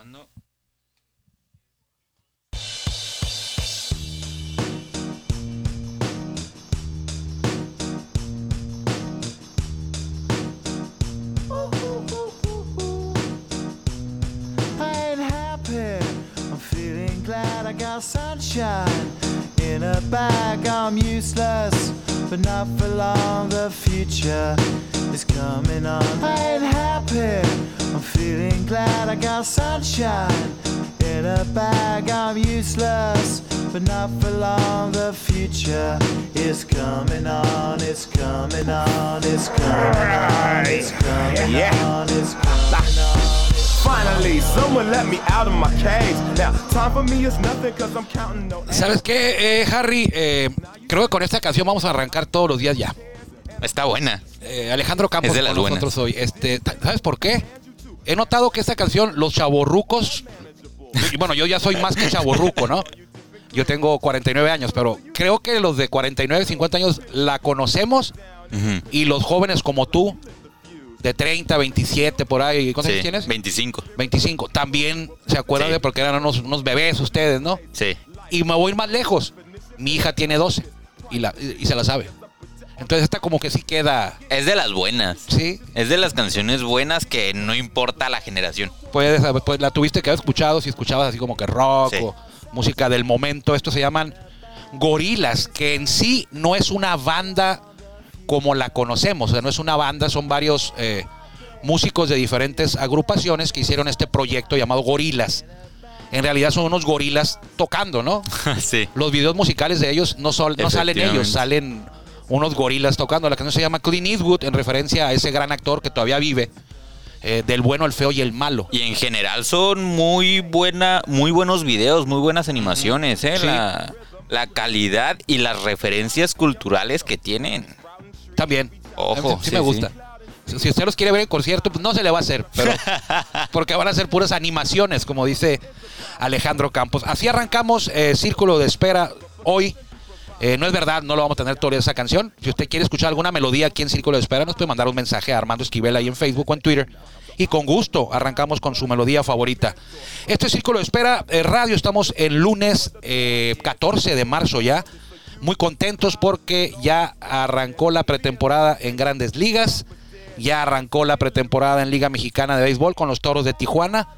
grabando. Glad I got sunshine in a bag. I'm useless, but not for long. The future is coming on. I ain't happy. I'm feeling glad I got sunshine in a bag. I'm useless, but not for long. The future is coming on. It's coming on. It's coming on. It's coming Yeah. on. It's coming on. Finally, someone let me out of my cage. Now, time for me is nothing cause I'm counting no ¿Sabes qué, eh, Harry? Eh, creo que con esta canción vamos a arrancar todos los días ya. Está buena. Eh, Alejandro Campos Es de las con nosotros hoy. Este, ¿Sabes por qué? He notado que esta canción, los chavorrucos, y bueno, yo ya soy más que chavorruco, ¿no? Yo tengo 49 años, pero creo que los de 49, 50 años la conocemos y los jóvenes como tú, de 30, 27, por ahí, ¿cuántos Sí, años tienes? 25. 25, también se acuerdan Sí. de porque eran unos, unos bebés ustedes, ¿no? Sí. Y me voy a ir más lejos. Mi hija tiene 12 y, la, y se la sabe. Entonces esta como que sí queda, Es de las buenas. sí, Es de las canciones buenas que no importa la generación. puedes, pues la tuviste que haber escuchado si escuchabas así como que rock Sí. o música del momento. Estos se llaman gorilas, que en sí no es una banda como la conocemos. O sea, no es una banda, son varios eh, músicos de diferentes agrupaciones que hicieron este proyecto llamado Gorilas. En realidad son unos gorilas tocando, ¿no? sí. Los videos musicales de ellos no, no salen ellos, salen unos gorilas tocando. La canción se llama Clint Eastwood en referencia a ese gran actor que todavía vive, eh, del bueno, el feo y el malo. Y en general son muy buena, muy buenos videos, muy buenas animaciones, ¿eh? Sí. La, la calidad y las referencias culturales que tienen. También. Ojo, sí, sí, me sí. gusta. Si usted los quiere ver en concierto, pues no se le va a hacer, pero porque van a ser puras animaciones, como dice Alejandro Campos. Así arrancamos eh, Círculo de Espera hoy. Eh, no es verdad, no lo vamos a tener toda esa canción. Si usted quiere escuchar alguna melodía aquí en Círculo de Espera, nos puede mandar un mensaje a Armando Esquivel ahí en Facebook o en Twitter. Y con gusto arrancamos con su melodía favorita. Este es Círculo de Espera eh, Radio. Estamos el lunes eh, 14 de marzo ya. Muy contentos porque ya arrancó la pretemporada en grandes ligas. Ya arrancó la pretemporada en Liga Mexicana de Béisbol con los Toros de Tijuana.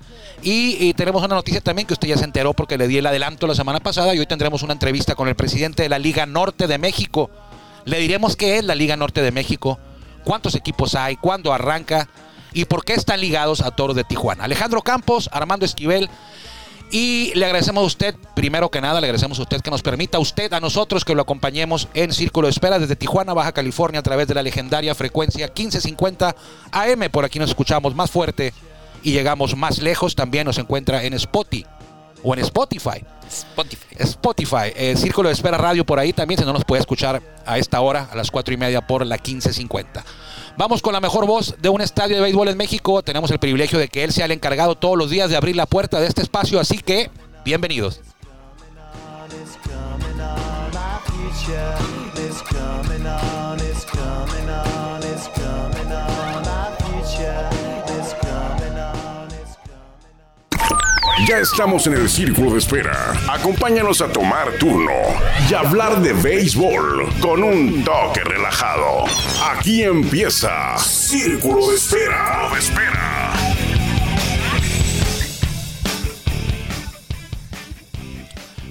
Y, tenemos una noticia también que usted ya se enteró porque le di el adelanto la semana pasada y hoy tendremos una entrevista con el presidente de la Liga Norte de México. Le diremos qué es la Liga Norte de México, cuántos equipos hay, cuándo arranca y por qué están ligados a Toros de Tijuana. Alejandro Campos, Armando Esquivel, y le agradecemos a usted, primero que nada, le agradecemos a usted que nos permita a usted, a nosotros, que lo acompañemos en Círculo de Espera desde Tijuana, Baja California, a través de la legendaria frecuencia 1550 AM. Por aquí nos escuchamos más fuerte y llegamos más lejos. También nos encuentra en Spotify o en Spotify. Spotify. Spotify, eh, Círculo de Espera Radio por ahí también, si no nos puede escuchar a esta hora, a las cuatro y media por la 1550. Vamos con la mejor voz de un estadio de béisbol en México. Tenemos el privilegio de que él sea el encargado todos los días de abrir la puerta de este espacio, así que bienvenidos. Ya estamos en el círculo de espera. Acompáñanos a tomar turno y hablar de béisbol con un toque relajado. Aquí empieza Círculo de Espera. de espera.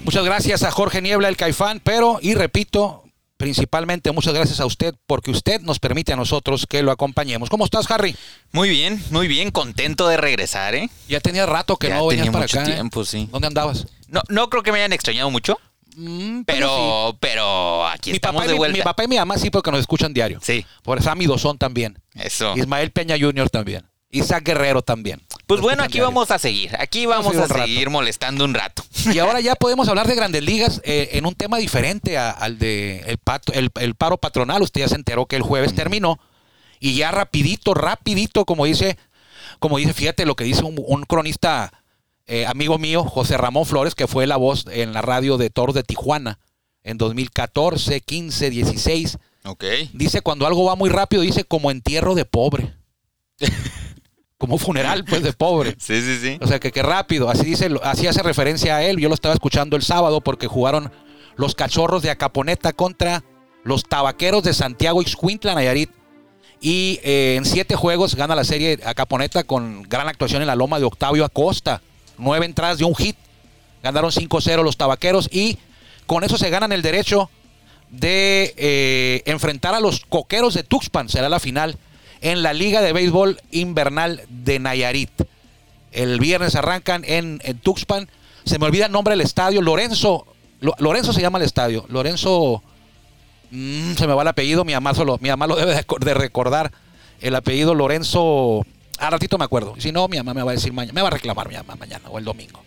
Muchas gracias a Jorge Niebla, el Caifán, pero, y repito, principalmente muchas gracias a usted, porque usted nos permite a nosotros que lo acompañemos. ¿Cómo estás, Harry? Muy bien, muy bien, contento de regresar, ¿eh? Ya tenía rato que Ya no venías para mucho acá. ¿eh? tiempo, sí. ¿Dónde andabas? No, no creo que me hayan extrañado mucho, Mm, pero, pero aquí mi estamos papá, de mi, vuelta. mi papá y mi mamá sí porque nos escuchan diario. Sí, Por Sammy Dosón también. eso. Ismael Peña Jr. también. Isaac Guerrero también. Pues bueno, aquí vamos a seguir. Aquí Vamos a vamos a, seguir molestando un rato. Y ahora ya podemos hablar de grandes ligas eh, en un tema diferente a- al de el, pato- el- el paro patronal. Usted ya se enteró que el jueves terminó. Y ya rapidito, rapidito, como dice, como dice, fíjate lo que dice un, un cronista eh, amigo mío, José Ramón Flores, que fue la voz en la radio de Toros de Tijuana en 2014, 15, 16. Ok. Dice, cuando algo va muy rápido, dice como entierro de pobre. como funeral, pues, de pobre. Sí, sí, sí. O sea, que, que rápido. Así dice, así hace referencia a él. Yo lo estaba escuchando el sábado porque jugaron los cachorros de Acaponeta contra los tabaqueros de Santiago Ixcuintla, Nayarit. Y eh, en siete juegos gana la serie Acaponeta con gran actuación en la loma de Octavio Acosta. Nueve entradas de un hit. Ganaron 5-0 los tabaqueros y con eso se ganan el derecho de eh, enfrentar a los coqueros de Tuxpan. Será la final en la Liga de Béisbol Invernal de Nayarit. El viernes arrancan en, en Tuxpan. Se me olvida el nombre del estadio. Lorenzo. Lo- Lorenzo se llama el estadio. Lorenzo. mm, se me va el apellido. Mi mamá, solo, mi mamá lo debe de recordar. El apellido Lorenzo. A ratito me acuerdo. Si no, mi mamá me va a decir mañana. Me va a reclamar mi mamá mañana o el domingo.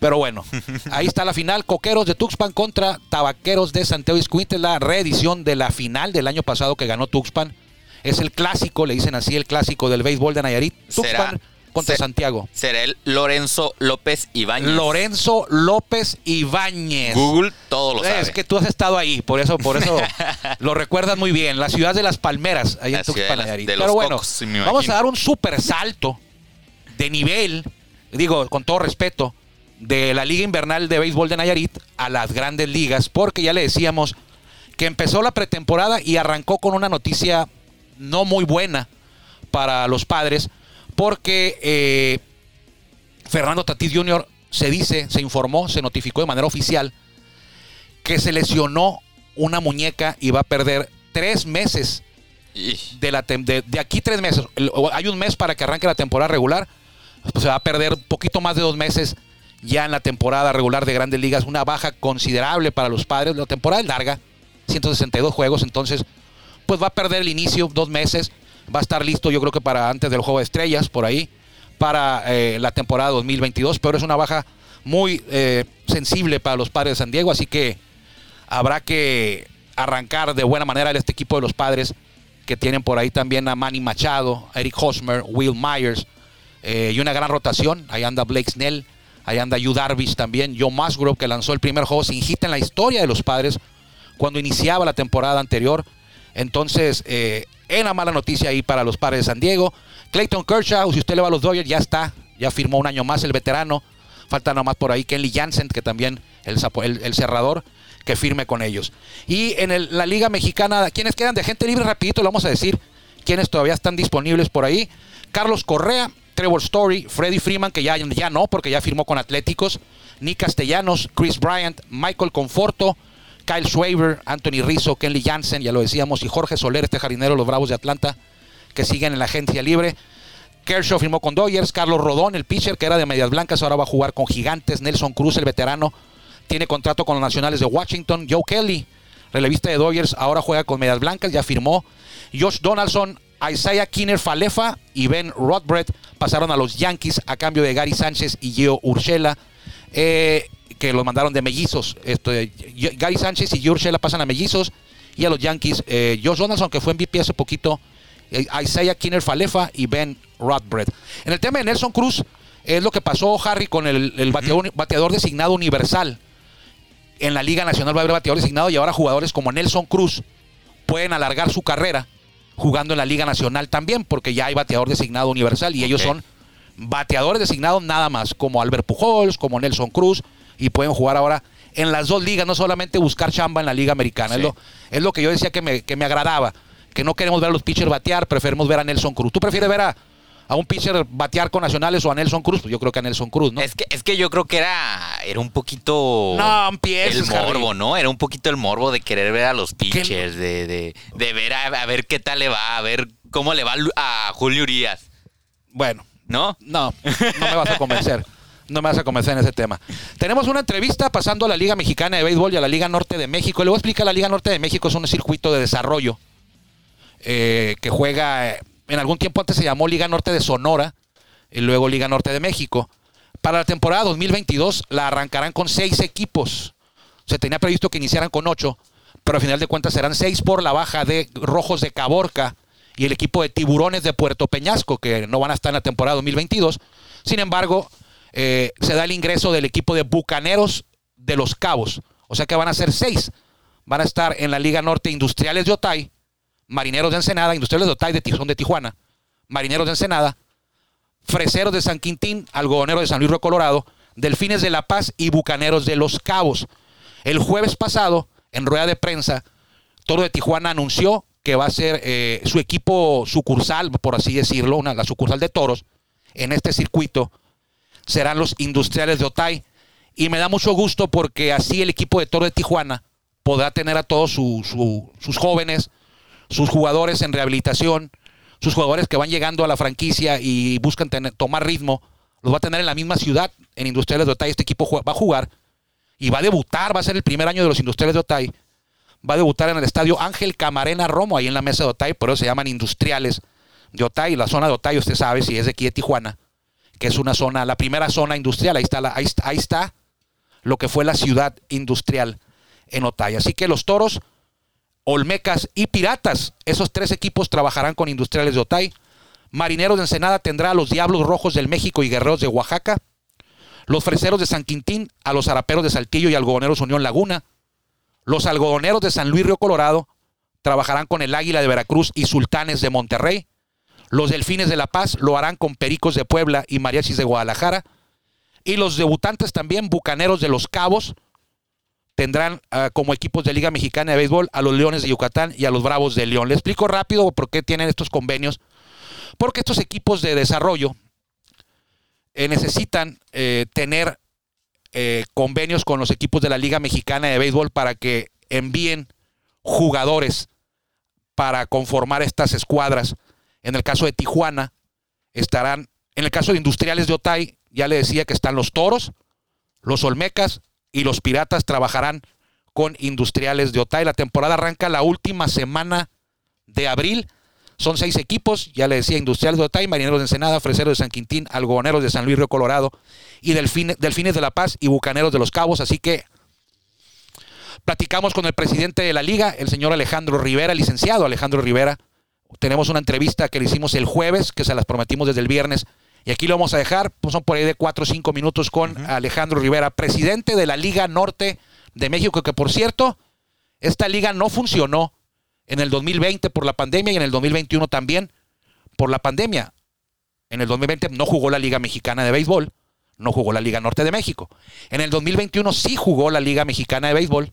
Pero bueno, ahí está la final. Coqueros de Tuxpan contra Tabaqueros de Santiago Iscuintla, la reedición de la final del año pasado que ganó Tuxpan. Es el clásico, le dicen así, el clásico del béisbol de Nayarit. Tuxpan contra Santiago. Será el Lorenzo López Ibáñez. Lorenzo López Ibáñez. Google todo lo sabe. Es que tú has estado ahí, por eso, por eso lo recuerdas muy bien. La ciudad de las palmeras, ahí en Tuxpan, Nayarit. Pero bueno, vamos a dar un super salto de nivel, digo, con todo respeto, de la Liga Invernal de Béisbol de Nayarit a las grandes ligas, porque ya le decíamos que empezó la pretemporada y arrancó con una noticia no muy buena para los padres, porque eh, Fernando Tatís Jr. se dice, se informó, se notificó de manera oficial que se lesionó una muñeca y va a perder tres meses de, la de, de aquí tres meses. Hay un mes para que arranque la temporada regular. Pues se va a perder un poquito más de dos meses ya en la temporada regular de Grandes Ligas. Una baja considerable para los padres. La temporada es larga, 162 juegos. Entonces, pues va a perder el inicio, dos meses. Va a estar listo, yo creo que para antes del juego de estrellas, por ahí, para eh, la temporada 2022. Pero es una baja muy eh, sensible para los padres de San Diego. Así que habrá que arrancar de buena manera este equipo de los padres que tienen por ahí también a Manny Machado, Eric Hosmer, Will Myers eh, y una gran rotación. Ahí anda Blake Snell, ahí anda Yu Darvish también, Joe Musgrove que lanzó el primer juego sin hit en la historia de los padres cuando iniciaba la temporada anterior. Entonces, eh, una mala noticia ahí para los padres de San Diego. Clayton Kershaw, si usted le va a los Dodgers, ya está, ya firmó un año más el veterano. Falta nomás por ahí Kenley Jansen, que también el, el- cerrador, que firme con ellos. Y en la Liga Mexicana, ¿quiénes quedan de gente libre? Rapidito, le vamos a decir quiénes todavía están disponibles por ahí. Carlos Correa, Trevor Story, Freddy Freeman, que ya, ya no, porque ya firmó con Atléticos. Nick Castellanos, Chris Bryant, Michael Conforto, Kyle Schwaber, Anthony Rizzo, Kenley Jansen, ya lo decíamos, y Jorge Soler, este jardinero los Bravos de Atlanta, que siguen en la agencia libre. Kershaw firmó con Dodgers, Carlos Rodón, el pitcher que era de Medias Blancas, ahora va a jugar con Gigantes, Nelson Cruz, el veterano, tiene contrato con los Nacionales de Washington, Joe Kelly, relevista de Dodgers, ahora juega con Medias Blancas, ya firmó. Josh Donaldson, Isaiah Kinner Falefa y Ben Rodbred pasaron a los Yankees a cambio de Gary Sánchez y Gio Urshela, eh, que los mandaron de mellizos. Esto, Gary Sánchez y Gio Urshela pasan a mellizos y a los Yankees, eh, Josh Donaldson, que fue MVP hace poquito, eh, Isaiah Kinner Falefa y Ben Rodbred. En el tema de Nelson Cruz, es lo que pasó, Harry, con el, el bateador, bateador designado universal. En la Liga Nacional va a haber bateador designado y ahora jugadores como Nelson Cruz pueden alargar su carrera jugando en la Liga Nacional también, porque ya hay bateador designado universal y ellos son bateadores designados nada más, como Albert Pujols, como Nelson Cruz, y pueden jugar ahora en las dos ligas, no solamente buscar chamba en la Liga Americana. Es, lo, es lo que yo decía que me, que me agradaba, que no queremos ver a los pitchers batear, preferimos ver a Nelson Cruz. ¿Tú prefieres ver a, a un pitcher batear con nacionales o a Nelson Cruz? Pues yo creo que a Nelson Cruz, ¿no? Es que, es que yo creo que era, era un poquito No empieces, el morbo, Harry. ¿no? Era un poquito el morbo de querer ver a los pitchers, de, de, de ver a, a ver qué tal le va, a ver cómo le va a Julio Urias, Bueno, ¿no? No, no me vas a convencer. No me vas a convencer en ese tema. Tenemos una entrevista pasando a la Liga Mexicana de Béisbol y a la Liga Norte de México. Le voy a explicar, la Liga Norte de México es un circuito de desarrollo eh, que juega, eh, en algún tiempo antes se llamó Liga Norte de Sonora y luego Liga Norte de México. Para la temporada 2022 la arrancarán con seis equipos. Se tenía previsto que iniciaran con ocho, pero al final de cuentas serán seis por la baja de Rojos de Caborca y el equipo de Tiburones de Puerto Peñasco, que no van a estar en la temporada 2022. Sin embargo, eh, se da el ingreso del equipo de Bucaneros de Los Cabos. O sea que van a ser seis. Van a estar en la Liga Norte Industriales de Otay, Marineros de Ensenada, Industriales de Otay de, Ti- son de Tijuana, Marineros de Ensenada, Freseros de San Quintín, Algodoneros de San Luis Río Colorado, Delfines de La Paz y Bucaneros de Los Cabos. El jueves pasado, en rueda de prensa, Toro de Tijuana anunció que va a ser eh, su equipo sucursal, por así decirlo, una, la sucursal de toros en este circuito, serán los industriales de Otay. Y me da mucho gusto porque así el equipo de Toro de Tijuana podrá tener a todos su- su- sus jóvenes, sus jugadores en rehabilitación, sus jugadores que van llegando a la franquicia y buscan tomar ritmo, los va a tener en la misma ciudad, en Industriales de Otay. Este equipo va a jugar y va a debutar, va a ser el primer año de los Industriales de Otay. Va a debutar en el estadio Ángel Camarena Romo, ahí en la mesa de Otay, por eso se llaman Industriales de Otay. La zona de Otay, usted sabe, si es de aquí de Tijuana, que es una zona, la primera zona industrial, ahí está, la- lo que fue la ciudad industrial en Otay. Así que los toros, Olmecas y Piratas, esos tres equipos trabajarán con Industriales de Otay. Marineros de Ensenada tendrá a los Diablos Rojos del México y Guerreros de Oaxaca. Los Freseros de San Quintín a los Araperos de Saltillo y Algodoneros Unión Laguna. Los Algodoneros de San Luis Río Colorado trabajarán con el Águila de Veracruz y Sultanes de Monterrey. Los Delfines de La Paz lo harán con Pericos de Puebla y Mariachis de Guadalajara. Y los debutantes también, Bucaneros de Los Cabos, tendrán ah, como equipos de Liga Mexicana de Béisbol a los Leones de Yucatán y a los Bravos de León. Le explico rápido por qué tienen estos convenios. Porque estos equipos de desarrollo eh, necesitan eh, tener eh, convenios con los equipos de la Liga Mexicana de Béisbol para que envíen jugadores para conformar estas escuadras. En el caso de Tijuana, estarán, en el caso de Industriales de Otay, ya le decía que están los Toros, los Olmecas y los Piratas trabajarán con Industriales de Otay. La temporada arranca la última semana de abril. Son seis equipos, ya le decía, Industriales de Otay, Marineros de Ensenada, Freseros de San Quintín, Algodoneros de San Luis Río Colorado y Delfine- Delfines de La Paz y Bucaneros de los Cabos. Así que platicamos con el presidente de la liga, el señor Alejandro Rivera, licenciado Alejandro Rivera. Tenemos una entrevista que le hicimos el jueves, que se las prometimos desde el viernes. Y aquí lo vamos a dejar, pues son por ahí de cuatro o cinco minutos con Alejandro Rivera, presidente de la Liga Norte de México, que por cierto, esta liga no funcionó en el 2020 por la pandemia y en el 2021 también por la pandemia. En el 2020 no jugó la Liga Mexicana de Béisbol, no jugó la Liga Norte de México. En el 2021 sí jugó la Liga Mexicana de Béisbol,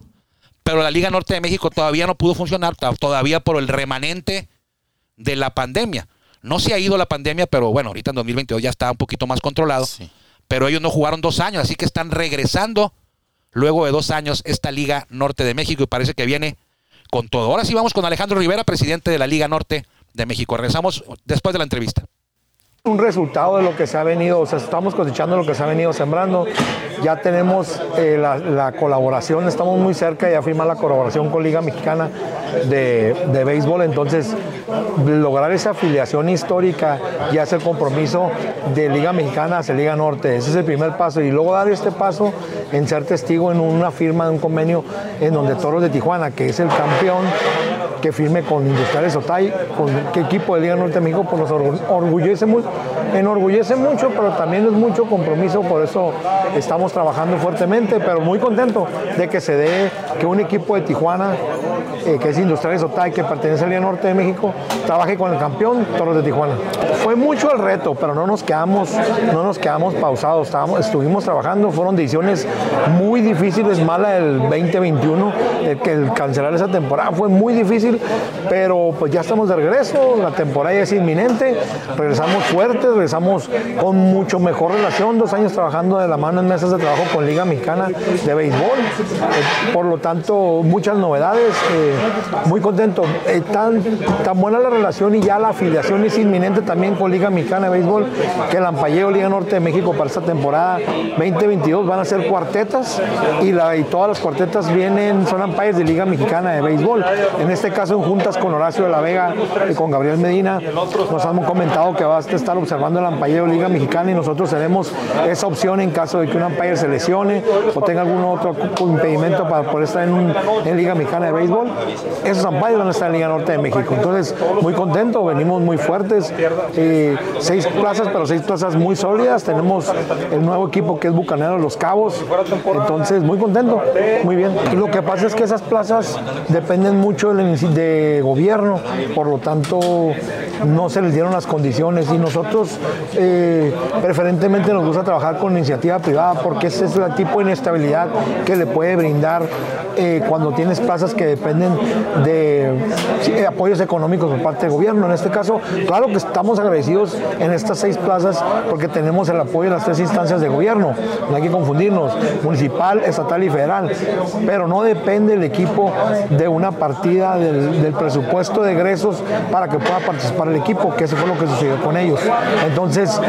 pero la Liga Norte de México todavía no pudo funcionar, to- todavía por el remanente de la pandemia. No se ha ido la pandemia, pero bueno, ahorita en 2022 ya está un poquito más controlado. Sí. Pero ellos no jugaron dos años, así que están regresando luego de dos años esta Liga Norte de México y parece que viene con todo. Ahora sí vamos con Alejandro Rivera, presidente de la Liga Norte de México. Regresamos después de la entrevista. Un resultado de lo que se ha venido, o sea, estamos cosechando lo que se ha venido sembrando. Ya tenemos eh, la, la colaboración, estamos muy cerca de firmar la colaboración con Liga Mexicana de, de Béisbol. Entonces, lograr esa afiliación histórica y hacer compromiso de Liga Mexicana hacia Liga Norte. Ese es el primer paso. Y luego dar este paso en ser testigo en una firma de un convenio en donde Toros de Tijuana, que es el campeón, que firme con Industriales Otay, con qué equipo de Liga Norte de México, pues nos mucho, enorgullece mucho, pero también es mucho compromiso, por eso estamos trabajando fuertemente, pero muy contento de que se dé que un equipo de Tijuana, eh, que es Industriales Otay, que pertenece a Liga Norte de México, trabaje con el campeón Toros de Tijuana. Fue mucho el reto, pero no nos quedamos, no nos quedamos pausados, estábamos, estuvimos trabajando, fueron decisiones muy difíciles, mala del 2021, el que el cancelar esa temporada fue muy difícil, pero pues ya estamos de regreso, la temporada ya es inminente, regresamos regresamos con mucho mejor relación, dos años trabajando de la mano en mesas de trabajo con Liga Mexicana de Béisbol, Eh, por lo tanto muchas novedades, eh, muy contento, Eh, tan, buena la relación y ya la afiliación es inminente también con Liga Mexicana de Béisbol, que el Ampalleo Liga Norte de México para esta temporada 2022 van a ser cuartetas y todas las cuartetas vienen, son ampalles de Liga Mexicana de Béisbol. En este caso en juntas con Horacio de la Vega y con Gabriel Medina, nos han comentado que va a estar observando el ampalleo Liga Mexicana y nosotros tenemos esa opción en caso de que un umpire se lesione o tenga algún otro impedimento para poder estar en, en Liga Mexicana de Béisbol. Esos umpires van a estar en Liga Norte de México. Entonces, muy contento, venimos muy fuertes. eh, seis plazas, pero seis plazas muy sólidas. Tenemos el nuevo equipo que es Bucanero Los Cabos. Entonces, muy contento, muy bien. Lo que pasa es que esas plazas dependen mucho inici- de gobierno, por lo tanto, no se les dieron las condiciones y nosotros eh, preferentemente nos gusta trabajar con iniciativa privada porque ese es el tipo de inestabilidad que le puede brindar eh, cuando tienes plazas que dependen de apoyos económicos por parte del gobierno. En este caso, claro que estamos agradecidos en estas seis plazas porque tenemos el apoyo de las tres instancias de gobierno, no hay que confundirnos, municipal, estatal y federal, pero no depende el equipo de una partida del, del presupuesto de egresos para que pueda participar el equipo, que eso fue lo que sucedió con ellos. Entonces,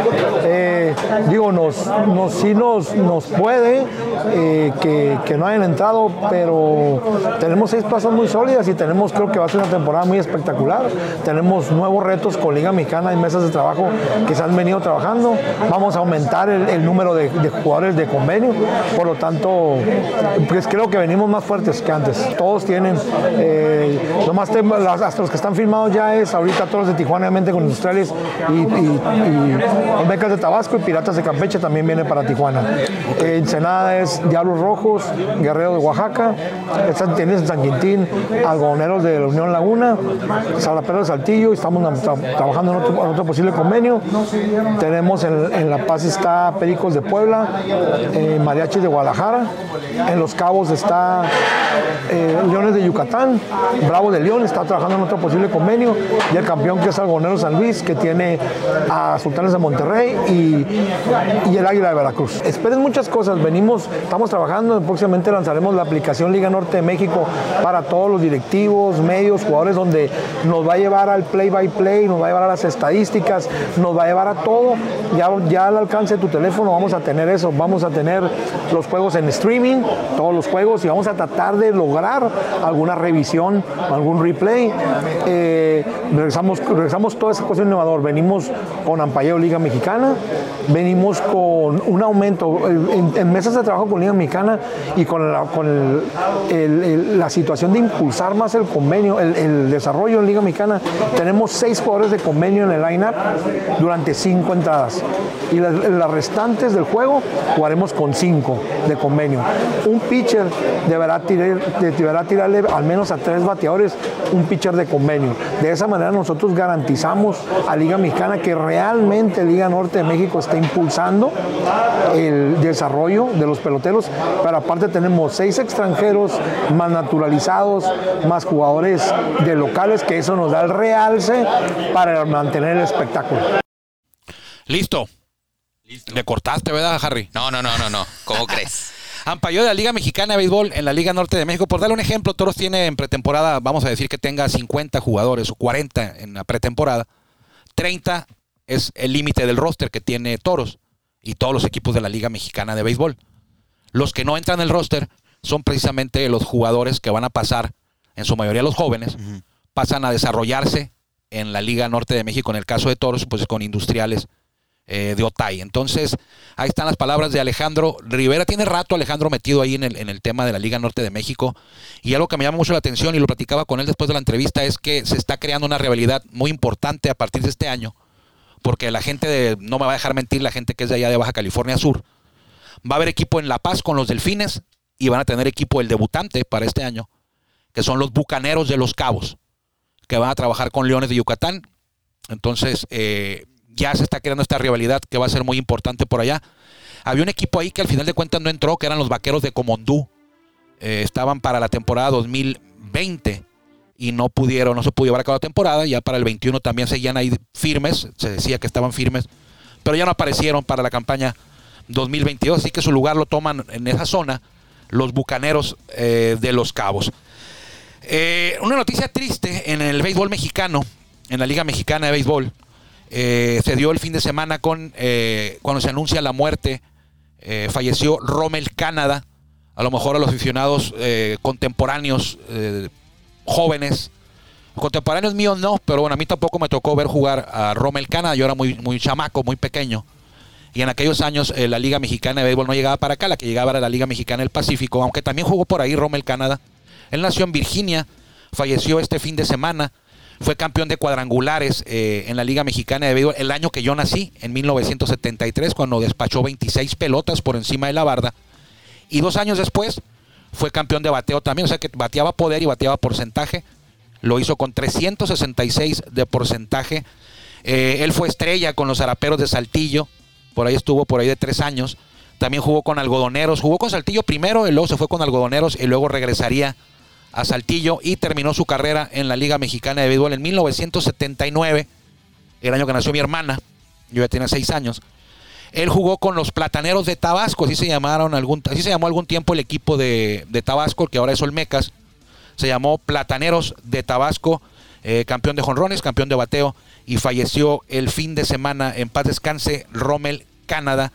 eh, digo, nos, nos, sí nos, nos puede eh, que, que no hayan entrado, pero tenemos seis plazas muy sólidas y tenemos, creo que va a ser una temporada muy espectacular. Tenemos nuevos retos con Liga Mexicana y mesas de trabajo que se han venido trabajando. Vamos a aumentar el, número de, jugadores de convenio, por lo tanto, pues creo que venimos más fuertes que antes. Todos tienen, eh, nomás te- las- hasta los que están firmados ya es ahorita todos de Tijuana, obviamente con Industriales y, y, y Olmecas de Tabasco y Piratas de Campeche también viene para Tijuana. Eh, Ensenada es Diablos Rojos, Guerrero de Oaxaca, tienes en San Quintín, Algodoneros de la Unión Laguna, Salapero de Saltillo, y estamos tra- trabajando en otro, posible convenio. Tenemos en, La Paz está Pericos de Puebla, eh, Mariachis de Guadalajara, en Los Cabos está eh, Leones de Yucatán, Bravo de León está trabajando en otro posible convenio, y el campeón que es Algonero San Luis, que tiene a Sultanes de Monterrey y, y el Águila de Veracruz. Esperen muchas cosas, venimos, estamos trabajando, próximamente lanzaremos la aplicación Liga Norte de México para todos los directivos, medios, jugadores, donde nos va a llevar al play by play, nos va a llevar a las estadísticas, nos va a llevar a todo, ya, ya al alcance de tu teléfono vamos a tener eso, vamos a tener los juegos en streaming, todos los juegos, y vamos a tratar de lograr alguna revisión, algún replay. Eh, regresamos, regresamos toda esa cosa innovador. Venimos con Ampayeo Liga Mexicana, venimos con un aumento en, en mesas de trabajo con Liga Mexicana y con la, la situación de impulsar más el convenio, el desarrollo en Liga Mexicana. Tenemos seis jugadores de convenio en el line-up durante cinco entradas. Y las, las restantes del juego jugaremos con cinco de convenio. Un pitcher deberá, tirar, deberá tirarle al menos a tres bateadores un pitcher de convenio. De esa manera nosotros garantizamos a Liga Mexicana que realmente Liga Norte de México está impulsando el desarrollo de los peloteros, pero aparte tenemos seis extranjeros más naturalizados, más jugadores de locales, que eso nos da el realce para mantener el espectáculo. Listo. Le cortaste, ¿verdad, Harry? No, no, no, no, no. ¿Cómo crees? Ampayó de la Liga Mexicana de Béisbol en la Liga Norte de México. Por darle un ejemplo, Toros tiene en pretemporada, vamos a decir que tenga 50 jugadores o 40 en la pretemporada. 30 es el límite del roster que tiene Toros y todos los equipos de la Liga Mexicana de Béisbol. Los que no entran en el roster son precisamente los jugadores que van a pasar, en su mayoría los jóvenes, pasan a desarrollarse en la Liga Norte de México. En el caso de Toros, pues con industriales eh, de Otay. Entonces, ahí están las palabras de Alejandro Rivera. Tiene rato Alejandro metido ahí en el, en el tema de la Liga Norte de México. Y algo que me llama mucho la atención y lo platicaba con él después de la entrevista es que se está creando una rivalidad muy importante a partir de este año. Porque la gente de, no me va a dejar mentir, la gente que es de allá de Baja California Sur, va a haber equipo en La Paz con los Delfines y van a tener equipo el debutante para este año, que son los Bucaneros de los Cabos, que van a trabajar con Leones de Yucatán. Entonces, eh, ya se está creando esta rivalidad que va a ser muy importante por allá. Había un equipo ahí que al final de cuentas no entró, que eran los Vaqueros de Comondú. Eh, estaban para la temporada 2020 y no pudieron, no se pudo llevar a cabo la temporada. Ya para el 21 también seguían ahí firmes, se decía que estaban firmes, pero ya no aparecieron para la campaña 2022, así que su lugar lo toman en esa zona los Bucaneros eh, de los Cabos. Eh, una noticia triste en el béisbol mexicano, en la Liga Mexicana de Béisbol, eh, se dio el fin de semana con cuando se anuncia la muerte, falleció Rommel Canadá, a lo mejor a los aficionados contemporáneos, jóvenes, contemporáneos míos no, pero bueno, a mí tampoco me tocó ver jugar a Rommel Canadá, yo era muy, muy chamaco, muy pequeño. Y en aquellos años eh, la Liga Mexicana de Béisbol no llegaba para acá, la que llegaba era la Liga Mexicana del Pacífico, aunque también jugó por ahí Rommel Canadá. Él nació en Virginia, falleció este fin de semana, fue campeón de cuadrangulares eh, en la Liga Mexicana de Béisbol el año que yo nací, en 1973, cuando despachó 26 pelotas por encima de la barda. Y dos años después fue campeón de bateo también, o sea que bateaba poder y bateaba porcentaje. Lo hizo con 366 de porcentaje. Eh, él fue estrella con los Araperos de Saltillo. Por ahí estuvo por ahí de tres años. También jugó con Algodoneros. Jugó con Saltillo primero, y luego se fue con Algodoneros y luego regresaría a Saltillo y terminó su carrera en la Liga Mexicana de Béisbol en 1979, el año que nació mi hermana. Yo ya tenía seis años. Él jugó con los Plataneros de Tabasco, así se llamaron algún, así se llamó algún tiempo el equipo de, Tabasco, que ahora es Olmecas. Se llamó Plataneros de Tabasco, eh, campeón de jonrones, campeón de bateo, y falleció el fin de semana en paz descanse Rommel Canadá.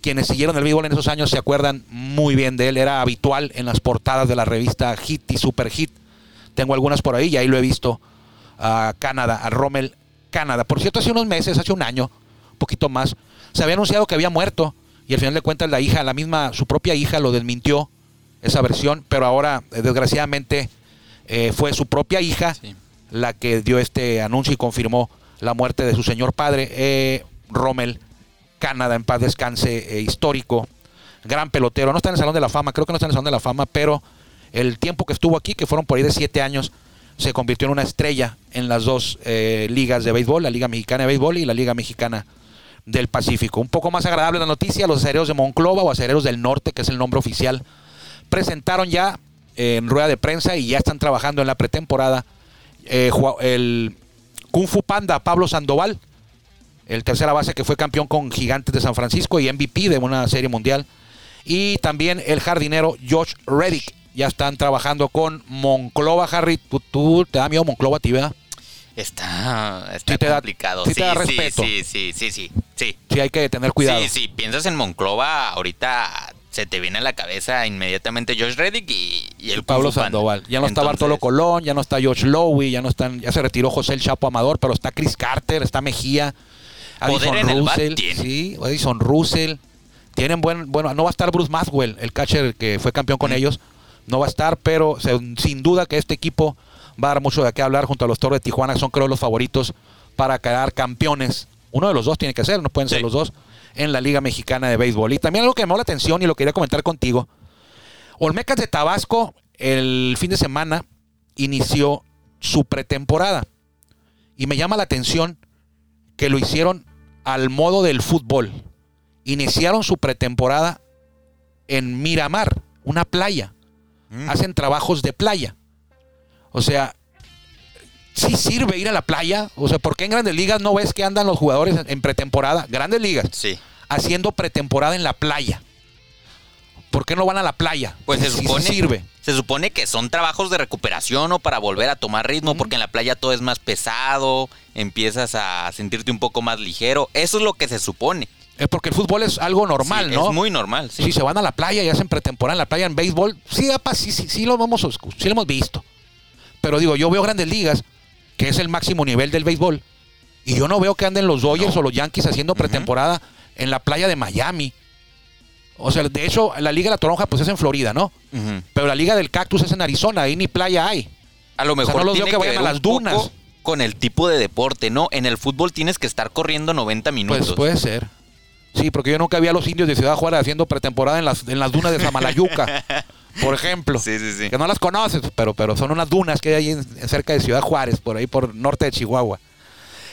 Quienes siguieron el béisbol en esos años se acuerdan muy bien de él. Era habitual en las portadas de la revista Hit y Super Hit. Tengo algunas por ahí y ahí lo he visto a Canadá, a Rommel Canadá. Por cierto, hace unos meses, hace un año, poquito más, se había anunciado que había muerto y al final de cuentas la hija, la misma, su propia hija lo desmintió esa versión, pero ahora eh, desgraciadamente eh, fue su propia hija Sí. la que dio este anuncio y confirmó la muerte de su señor padre, eh, Rommel Canadá, en paz descanse, eh, histórico, gran pelotero. No está en el Salón de la Fama, creo que no está en el Salón de la Fama, pero el tiempo que estuvo aquí, que fueron por ahí de siete años, se convirtió en una estrella en las dos ligas de béisbol, la Liga Mexicana de Béisbol y la Liga Mexicana del Pacífico. Un poco más agradable la noticia, los acereros de Monclova o acereros del norte, que es el nombre oficial, presentaron ya en rueda de prensa y ya están trabajando en la pretemporada eh, el Kung Fu Panda Pablo Sandoval, el tercera base que fue campeón con Gigantes de San Francisco y MVP de una serie mundial. Y también el jardinero Josh Reddick. Ya están trabajando con Monclova, Harry. ¿Tú, te da miedo Monclova ti? Está, está Sí te da- complicado. sí te da sí, respeto. sí, sí, sí, sí, sí. Sí, hay que tener cuidado. Sí, sí, piensas en Monclova, ahorita se te viene a la cabeza inmediatamente Josh Reddick y, y el Pablo Fu Panda. Sandoval. Ya no está Bartolo Colón, ya no está George Lowy, ya no están, ya se retiró José el Chapo Amador, pero está Chris Carter, está Mejía, Poder Addison el Russell, tiene. sí, Addison Russell. Tienen buen, bueno, no va a estar Bruce Maxwell, el catcher que fue campeón con Mm. ellos, no va a estar, pero se- sin duda que este equipo va a dar mucho de qué hablar junto a los Toros de Tijuana, que son creo los favoritos para quedar campeones. Uno de los dos tiene que ser, no pueden ser Sí. los dos en la Liga Mexicana de Béisbol. Y también algo que me llamó la atención y lo quería comentar contigo. Olmecas de Tabasco el fin de semana inició su pretemporada. Y me llama la atención que lo hicieron al modo del fútbol. Iniciaron su pretemporada en Miramar, una playa. Mm. Hacen trabajos de playa. O sea, sí sirve ir a la playa. O sea, ¿por qué en grandes ligas no ves que andan los jugadores en- pretemporada? Grandes ligas Sí. haciendo pretemporada en la playa. ¿Por qué no van a la playa? Pues se supone, sirve. se supone que son trabajos de recuperación o para volver a tomar ritmo, porque en la playa todo es más pesado, empiezas a sentirte un poco más ligero. Eso es lo que se supone. Es porque el fútbol es algo normal, Sí, ¿no? Es muy normal, sí. Si se van a la playa y hacen pretemporada en la playa en béisbol, sí, apa, sí, sí, sí lo vamos sí lo hemos visto. Pero digo, yo veo grandes ligas, que es el máximo nivel del béisbol, y yo no veo que anden los Dodgers No. o los Yankees haciendo pretemporada en la playa de Miami. O sea, de hecho, la Liga de la Toronja pues es en Florida, ¿no? Pero la Liga del Cactus es en Arizona, ahí ni playa hay. A lo mejor no los veo que vayan a las dunas. con el tipo de deporte, ¿no? En el fútbol tienes que estar corriendo 90 minutos. Pues puede ser. Sí, porque yo nunca vi a los indios de Ciudad Juárez haciendo pretemporada en las, en las dunas de Samalayuca, por ejemplo. Sí, sí, sí. Que no las conoces, pero, pero son unas dunas que hay ahí en- cerca de Ciudad Juárez, por ahí por norte de Chihuahua.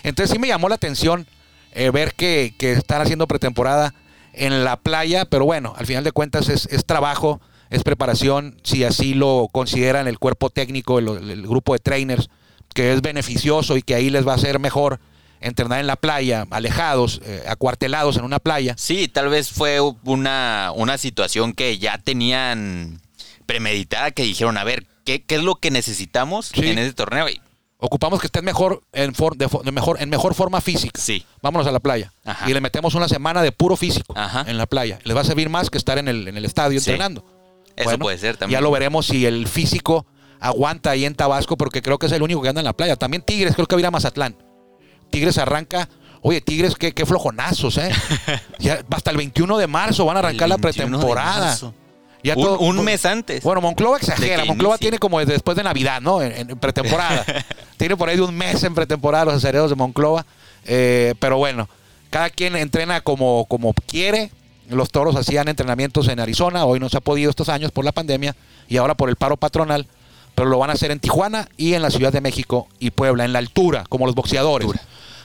Entonces sí me llamó la atención eh, ver que, que están haciendo pretemporada en la playa, pero bueno, al final de cuentas es, es trabajo, es preparación, si así lo consideran el cuerpo técnico, el, el grupo de trainers, que es beneficioso y que ahí les va a ser mejor entrenar en la playa, alejados, eh, acuartelados en una playa. Sí, tal vez fue una, una situación que ya tenían premeditada, que dijeron, a ver, ¿qué, qué es lo que necesitamos Sí. en este torneo? Y Ocupamos que estén mejor en, for- de de mejor, en mejor forma física. Sí. Vámonos a la playa. Ajá. Y le metemos una semana de puro físico Ajá. en la playa. Les va a servir más que estar en el, en el estadio Sí. entrenando. Eso puede ser también. Ya lo veremos si el físico aguanta ahí en Tabasco, porque creo que es el único que anda en la playa. También Tigres, creo que va a ir a Mazatlán. Tigres arranca. Oye, Tigres, qué, qué flojonazos, ¿eh? ya, hasta el 21 de marzo van a arrancar la 21 de pretemporada. Ya Un- todo- un mes antes. Bueno, Monclova exagera. Monclova inicie. tiene como después de Navidad, ¿no? En, en pretemporada. tiene por ahí de un mes en pretemporada los acereros de Monclova. Eh, pero bueno, cada quien entrena como, como quiere. Los toros hacían entrenamientos en Arizona. Hoy no se ha podido estos años por la pandemia y ahora por el paro patronal. Pero lo van a hacer en Tijuana y en la Ciudad de México y Puebla, en la altura, como los boxeadores.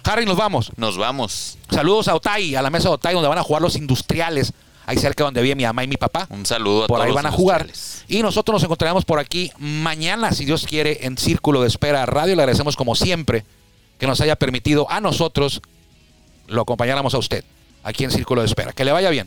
Harry, nos vamos. Nos vamos. Saludos a Otay, a la mesa de Otay, donde van a jugar los industriales, ahí cerca donde vive mi mamá y mi papá. Un saludo a por todos ahí los van a jugar. Y nosotros nos encontraremos por aquí mañana, si Dios quiere, en Círculo de Espera Radio. Le agradecemos como siempre que nos haya permitido a nosotros lo acompañáramos a usted aquí en Círculo de Espera. Que le vaya bien.